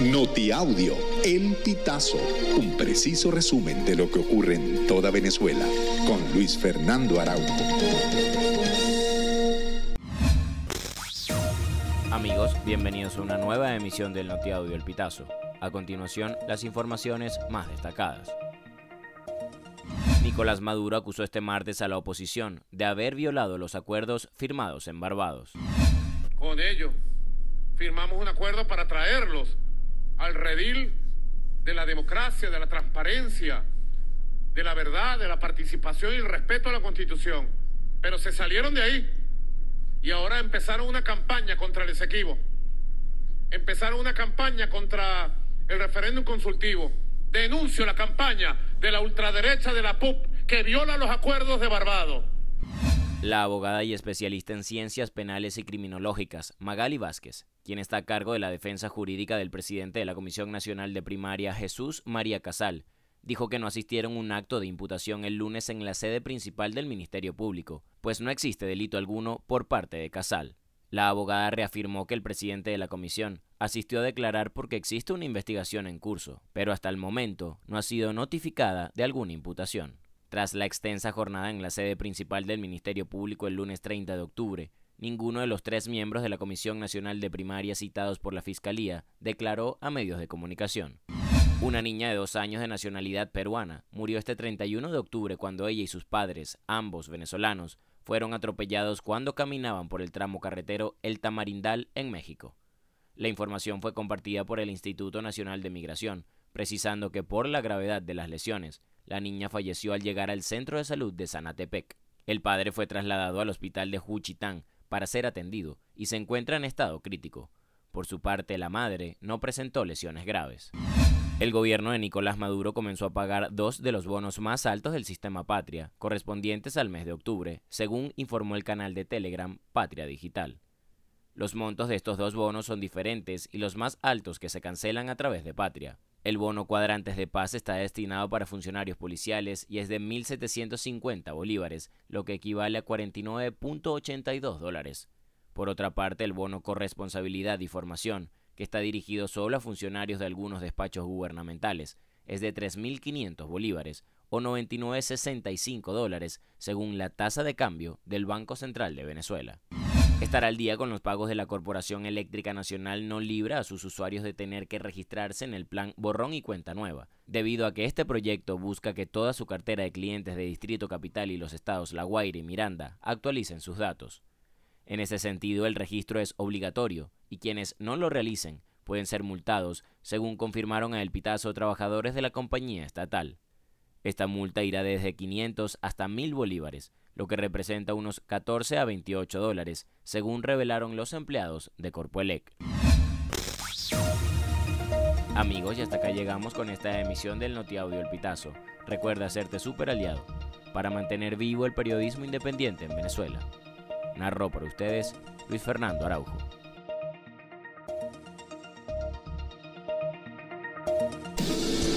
Notiaudio, El Pitazo, un preciso resumen de lo que ocurre en toda Venezuela, con Luis Fernando Araújo. Amigos, bienvenidos a una nueva emisión del Notiaudio El Pitazo. A continuación, las informaciones más destacadas. Nicolás Maduro acusó este martes a la oposición de haber violado los acuerdos firmados en Barbados. Con ello, firmamos un acuerdo para traerlos al redil de la democracia, de la transparencia, de la verdad, de la participación y el respeto a la Constitución. Pero se salieron de ahí y ahora empezaron una campaña contra el Esequibo. Empezaron una campaña contra el referéndum consultivo. Denuncio la campaña de la ultraderecha de la PUP que viola los acuerdos de Barbados. La abogada y especialista en ciencias penales y criminológicas, Magali Vázquez, quien está a cargo de la defensa jurídica del presidente de la Comisión Nacional de Primaria, Jesús María Casal, dijo que no asistieron a un acto de imputación el lunes en la sede principal del Ministerio Público, pues no existe delito alguno por parte de Casal. La abogada reafirmó que el presidente de la comisión asistió a declarar porque existe una investigación en curso, pero hasta el momento no ha sido notificada de alguna imputación. Tras la extensa jornada en la sede principal del Ministerio Público el lunes 30 de octubre, ninguno de los tres miembros de la Comisión Nacional de Primaria citados por la Fiscalía declaró a medios de comunicación. Una niña de dos años de nacionalidad peruana murió este 31 de octubre cuando ella y sus padres, ambos venezolanos, fueron atropellados cuando caminaban por el tramo carretero El Tamarindal en México. La información fue compartida por el Instituto Nacional de Migración, precisando que por la gravedad de las lesiones, la niña falleció al llegar al centro de salud de Sanatepec. El padre fue trasladado al hospital de Juchitán para ser atendido y se encuentra en estado crítico. Por su parte, la madre no presentó lesiones graves. El gobierno de Nicolás Maduro comenzó a pagar dos de los bonos más altos del sistema Patria, correspondientes al mes de octubre, según informó el canal de Telegram Patria Digital. Los montos de estos dos bonos son diferentes y los más altos que se cancelan a través de Patria. El bono cuadrantes de paz está destinado para funcionarios policiales y es de 1.750 bolívares, lo que equivale a 49.82 dólares. Por otra parte, el bono corresponsabilidad y formación, que está dirigido solo a funcionarios de algunos despachos gubernamentales, es de 3.500 bolívares o 99.65 dólares, según la tasa de cambio del Banco Central de Venezuela. Estar al día con los pagos de la Corporación Eléctrica Nacional no libra a sus usuarios de tener que registrarse en el plan Borrón y Cuenta Nueva, debido a que este proyecto busca que toda su cartera de clientes de Distrito Capital y los estados La Guaira y Miranda actualicen sus datos. En ese sentido, el registro es obligatorio y quienes no lo realicen pueden ser multados, según confirmaron a El Pitazo trabajadores de la compañía estatal. Esta multa irá desde 500 hasta 1000 bolívares, lo que representa unos 14 a 28 dólares, según revelaron los empleados de Corpoelec. Amigos, y hasta acá llegamos con esta emisión del Notiaudio El Pitazo. Recuerda hacerte super aliado para mantener vivo el periodismo independiente en Venezuela. Narró por ustedes Luis Fernando Araujo.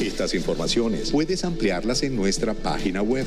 Estas informaciones puedes ampliarlas en nuestra página web